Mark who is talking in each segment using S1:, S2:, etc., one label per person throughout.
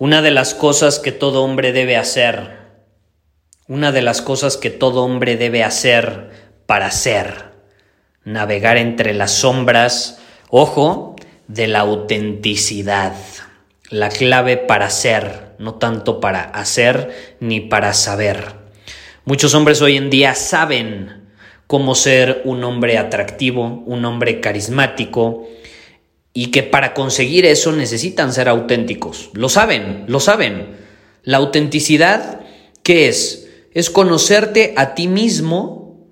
S1: Una de las cosas que todo hombre debe hacer. Una de las cosas que todo hombre debe hacer para ser. Navegar entre las sombras. Ojo, de la autenticidad. La clave para ser, no tanto para hacer ni para saber. Muchos hombres hoy en día saben cómo ser un hombre atractivo, un hombre carismático, y que para conseguir eso necesitan ser auténticos. Lo saben, lo saben. La autenticidad, ¿qué es? Es conocerte a ti mismo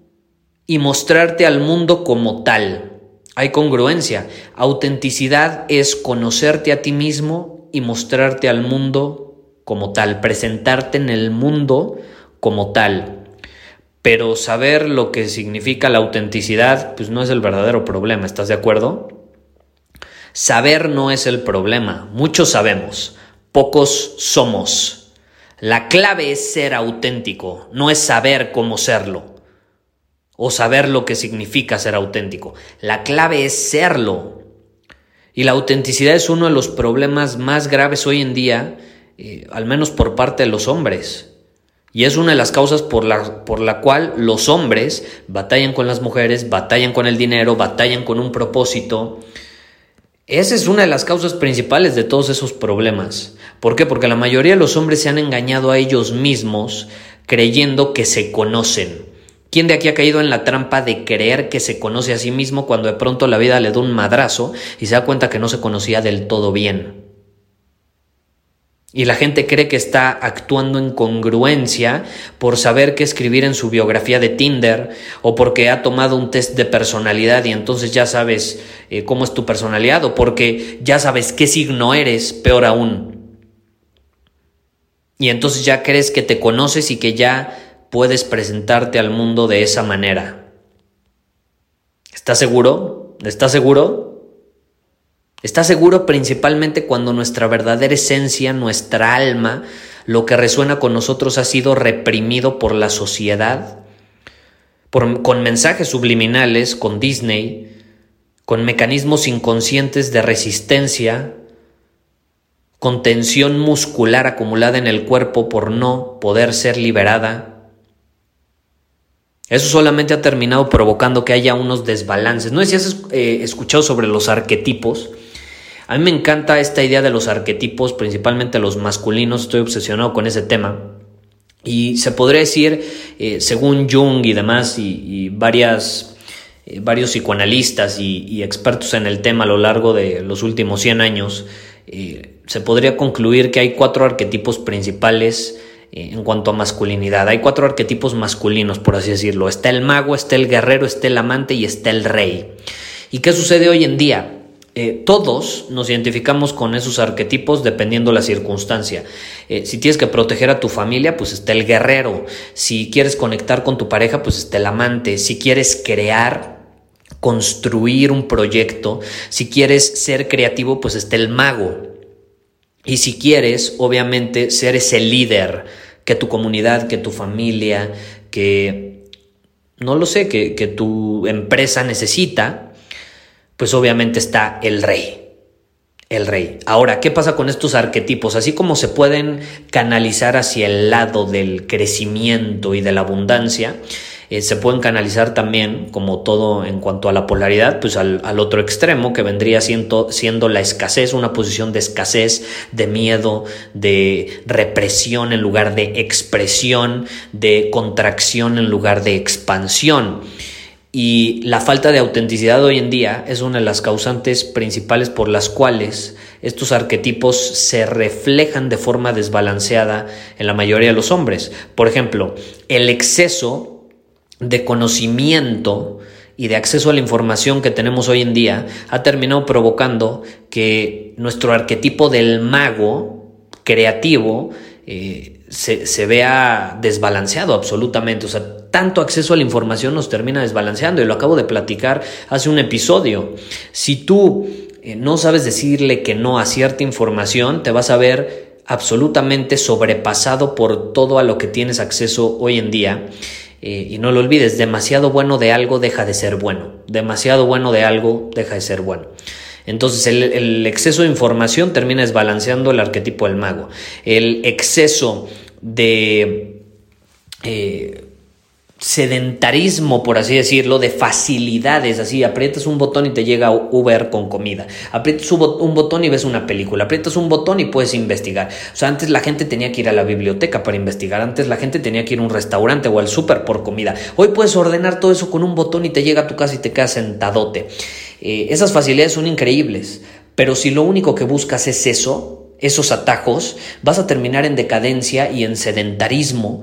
S1: y mostrarte al mundo como tal. Hay congruencia. Autenticidad es conocerte a ti mismo y mostrarte al mundo como tal, presentarte en el mundo como tal. Pero saber lo que significa la autenticidad, pues no es el verdadero problema, ¿estás de acuerdo? Saber no es el problema, muchos sabemos, pocos somos. La clave es ser auténtico, no es saber cómo serlo o saber lo que significa ser auténtico. La clave es serlo. Y la autenticidad es uno de los problemas más graves hoy en día, eh, al menos por parte de los hombres. Y es una de las causas por la, por la cual los hombres batallan con las mujeres, batallan con el dinero, batallan con un propósito. Esa es una de las causas principales de todos esos problemas. ¿Por qué? Porque la mayoría de los hombres se han engañado a ellos mismos creyendo que se conocen. ¿Quién de aquí ha caído en la trampa de creer que se conoce a sí mismo cuando de pronto la vida le da un madrazo y se da cuenta que no se conocía del todo bien? Y la gente cree que está actuando en congruencia por saber qué escribir en su biografía de Tinder o porque ha tomado un test de personalidad y entonces ya sabes eh, cómo es tu personalidad o porque ya sabes qué signo eres, peor aún. Y entonces ya crees que te conoces y que ya puedes presentarte al mundo de esa manera. ¿Estás seguro? ¿Estás seguro? Está seguro principalmente cuando nuestra verdadera esencia, nuestra alma, lo que resuena con nosotros ha sido reprimido por la sociedad, con mensajes subliminales, con Disney, con mecanismos inconscientes de resistencia, con tensión muscular acumulada en el cuerpo por no poder ser liberada. Eso solamente ha terminado provocando que haya unos desbalances. No sé si has eh, escuchado sobre los arquetipos. A mí me encanta esta idea de los arquetipos, principalmente los masculinos, estoy obsesionado con ese tema. Y se podría decir, eh, según Jung y demás, y, varias, eh, varios psicoanalistas y, expertos en el tema a lo largo de los últimos 100 años, eh, se podría concluir que hay cuatro arquetipos principales en cuanto a masculinidad. Hay cuatro arquetipos masculinos, por así decirlo. Está el mago, está el guerrero, está el amante y está el rey. ¿Y qué sucede hoy en día? Eh, todos nos identificamos con esos arquetipos dependiendo la circunstancia. Eh, si tienes que proteger a tu familia, pues está el guerrero. Si quieres conectar con tu pareja, pues está el amante. Si quieres crear, construir un proyecto, si quieres ser creativo, pues está el mago. Y si quieres, obviamente, ser ese líder que tu comunidad, que tu familia, que, no lo sé, que, que tu empresa necesita, pues obviamente está el rey. El rey. Ahora, ¿qué pasa con estos arquetipos? Así como se pueden canalizar hacia el lado del crecimiento y de la abundancia, Eh, se pueden canalizar también, como todo en cuanto a la polaridad, pues al, otro extremo, que vendría siendo, siendo la escasez, una posición de escasez, de miedo, de represión en lugar de expresión, de contracción en lugar de expansión. Y la falta de autenticidad hoy en día es una de las causantes principales por las cuales estos arquetipos se reflejan de forma desbalanceada en la mayoría de los hombres. Por ejemplo, el exceso de conocimiento y de acceso a la información que tenemos hoy en día ha terminado provocando que nuestro arquetipo del mago creativo eh, se, vea desbalanceado absolutamente. O sea, tanto acceso a la información nos termina desbalanceando. Y lo acabo de platicar hace un episodio. Si tú eh, no sabes decirle que no a cierta información, te vas a ver absolutamente sobrepasado por todo a lo que tienes acceso hoy en día. Eh, y no lo olvides, demasiado bueno de algo deja de ser bueno. Demasiado bueno de algo deja de ser bueno. Entonces el, exceso de información termina desbalanceando el arquetipo del mago. El exceso de eh, sedentarismo, por así decirlo, de facilidades, así, aprietas un botón y te llega Uber con comida, aprietas un botón y ves una película, aprietas un botón y puedes investigar. O sea, antes la gente tenía que ir a la biblioteca para investigar, antes la gente tenía que ir a un restaurante o al súper por comida. Hoy puedes ordenar todo eso con un botón y te llega a tu casa y te quedas sentadote. Eh, esas facilidades son increíbles, pero si lo único que buscas es eso, esos atajos, vas a terminar en decadencia y en sedentarismo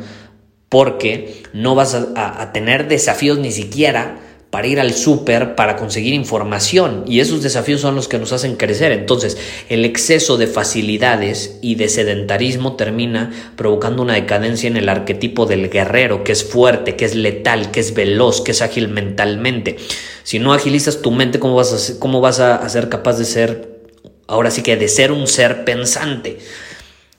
S1: porque no vas a, tener desafíos ni siquiera para ir al súper, para conseguir información. Y esos desafíos son los que nos hacen crecer. Entonces, el exceso de facilidades y de sedentarismo termina provocando una decadencia en el arquetipo del guerrero, que es fuerte, que es letal, que es veloz, que es ágil mentalmente. Si no agilizas tu mente, ¿cómo vas a, cómo vas a ser capaz de ser, ahora sí que de ser un ser pensante?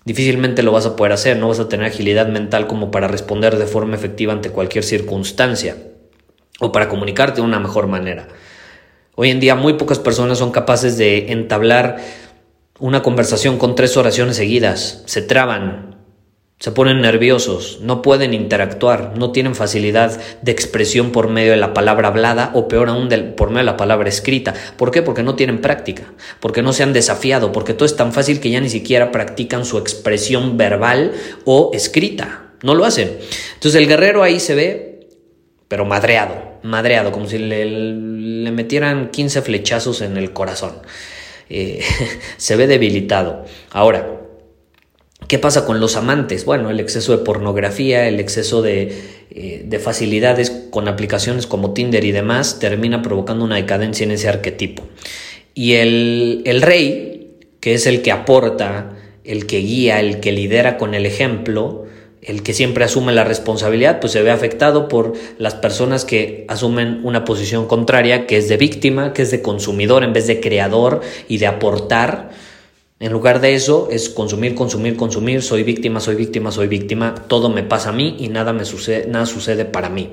S1: Difícilmente lo vas a poder hacer, no vas a tener agilidad mental como para responder de forma efectiva ante cualquier circunstancia o para comunicarte de una mejor manera. Hoy en día muy pocas personas son capaces de entablar una conversación con tres oraciones seguidas, se traban, se ponen nerviosos, no pueden interactuar, no tienen facilidad de expresión por medio de la palabra hablada o peor aún por medio de la palabra escrita. ¿Por qué? Porque no tienen práctica, porque no se han desafiado, porque todo es tan fácil que ya ni siquiera practican su expresión verbal o escrita. No lo hacen. Entonces el guerrero ahí se ve, pero madreado, madreado, como si le, metieran 15 flechazos en el corazón. Eh, se ve debilitado. Ahora, ¿Qué pasa con los amantes? Bueno, el exceso de pornografía, el exceso de, eh, facilidades con aplicaciones como Tinder y demás termina provocando una decadencia en ese arquetipo. Y el rey, que es el que aporta, el que guía, el que lidera con el ejemplo, el que siempre asume la responsabilidad, pues se ve afectado por las personas que asumen una posición contraria, que es de víctima, que es de consumidor en vez de creador y de aportar en lugar de eso es consumir, consumir, consumir, soy víctima, soy víctima, soy víctima, todo me pasa a mí y nada me sucede, nada sucede para mí.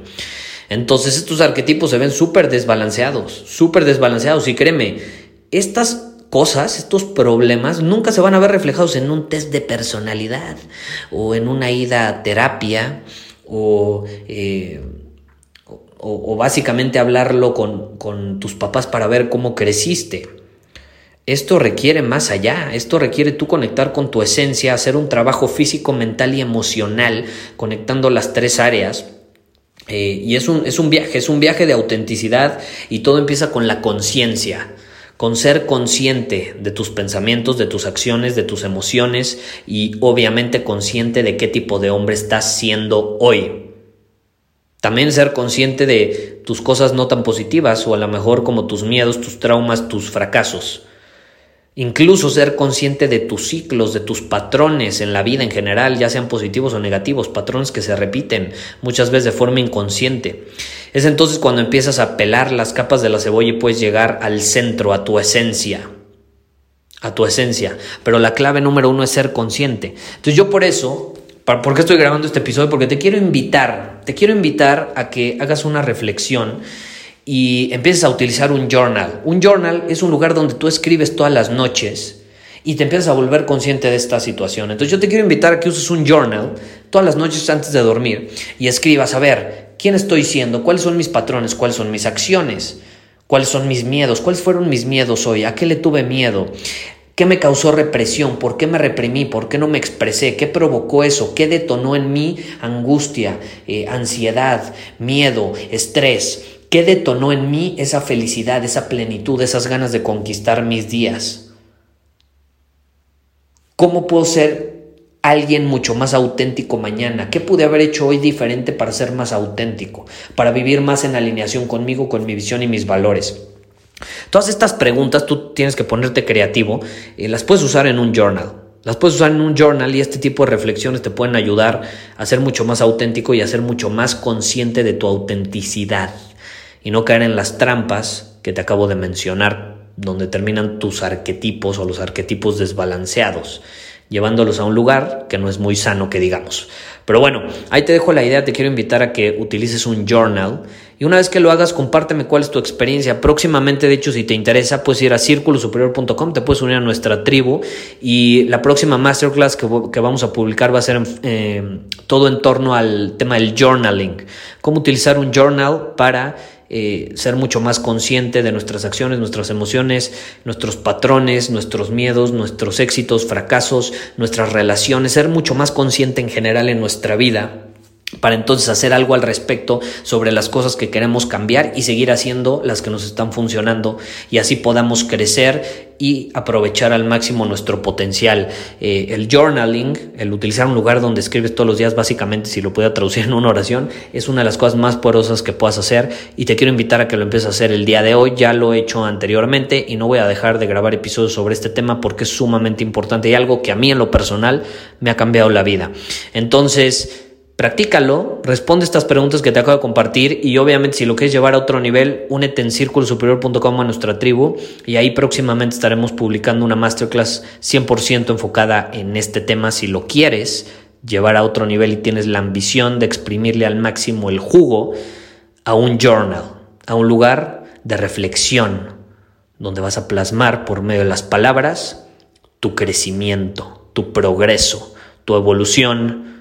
S1: Entonces estos arquetipos se ven súper desbalanceados, súper desbalanceados y créeme, estas cosas, estos problemas nunca se van a ver reflejados en un test de personalidad o en una ida a terapia o, eh, básicamente hablarlo con tus papás para ver cómo creciste. Esto requiere más allá, esto requiere tú conectar con tu esencia, hacer un trabajo físico, mental y emocional, conectando las tres áreas. Eh, y es un, es un viaje, es un viaje de autenticidad y todo empieza con la conciencia, con ser consciente de tus pensamientos, de tus acciones, de tus emociones y obviamente consciente de qué tipo de hombre estás siendo hoy. También ser consciente de tus cosas no tan positivas o a lo mejor como tus miedos, tus traumas, tus fracasos. Incluso ser consciente de tus ciclos, de tus patrones en la vida en general, ya sean positivos o negativos, patrones que se repiten muchas veces de forma inconsciente. Es entonces cuando empiezas a pelar las capas de la cebolla y puedes llegar al centro, a tu esencia. A tu esencia. Pero la clave número uno es ser consciente. Entonces yo por eso, ¿por qué estoy grabando este episodio? Porque te quiero invitar, te quiero invitar a que hagas una reflexión y empiezas a utilizar un journal. Un journal es un lugar donde tú escribes todas las noches y te empiezas a volver consciente de esta situación. Entonces yo te quiero invitar a que uses un journal todas las noches antes de dormir y escribas, a ver, quién estoy siendo, cuáles son mis patrones, cuáles son mis acciones, cuáles son mis miedos, cuáles fueron mis miedos hoy, a qué le tuve miedo. ¿Qué me causó represión? ¿Por qué me reprimí? ¿Por qué no me expresé? ¿Qué provocó eso? ¿Qué detonó en mí angustia, eh, ansiedad, miedo, estrés? ¿Qué detonó en mí esa felicidad, esa plenitud, esas ganas de conquistar mis días? ¿Cómo puedo ser alguien mucho más auténtico mañana? ¿Qué pude haber hecho hoy diferente para ser más auténtico? Para vivir más en alineación conmigo, con mi visión y mis valores. Todas estas preguntas tú tienes que ponerte creativo y las puedes usar en un journal. Las puedes usar en un journal y este tipo de reflexiones te pueden ayudar a ser mucho más auténtico y a ser mucho más consciente de tu autenticidad y no caer en las trampas que te acabo de mencionar, donde terminan tus arquetipos o los arquetipos desbalanceados, llevándolos a un lugar que no es muy sano que digamos. Pero bueno, ahí te dejo la idea, te quiero invitar a que utilices un journal y una vez que lo hagas, compárteme cuál es tu experiencia. Próximamente, de hecho, si te interesa, puedes ir a círculosuperior.com, te puedes unir a nuestra tribu y la próxima masterclass que, vamos a publicar va a ser eh, todo en torno al tema del journaling, cómo utilizar un journal para eh, ser mucho más consciente de nuestras acciones, nuestras emociones, nuestros patrones, nuestros miedos, nuestros éxitos, fracasos, nuestras relaciones, ser mucho más consciente en general en nuestra vida para entonces hacer algo al respecto sobre las cosas que queremos cambiar y seguir haciendo las que nos están funcionando y así podamos crecer y aprovechar al máximo nuestro potencial. Eh, el journaling, el utilizar un lugar donde escribes todos los días, básicamente si lo puedo traducir en una oración, es una de las cosas más poderosas que puedas hacer y te quiero invitar a que lo empieces a hacer el día de hoy. Ya lo he hecho anteriormente y no voy a dejar de grabar episodios sobre este tema porque es sumamente importante y algo que a mí en lo personal me ha cambiado la vida. Entonces, Practícalo, responde estas preguntas que te acabo de compartir y obviamente si lo quieres llevar a otro nivel, únete en círculosuperior.com a nuestra tribu y ahí próximamente estaremos publicando una masterclass 100% enfocada en este tema si lo quieres llevar a otro nivel y tienes la ambición de exprimirle al máximo el jugo a un journal, a un lugar de reflexión donde vas a plasmar por medio de las palabras tu crecimiento, tu progreso, tu evolución,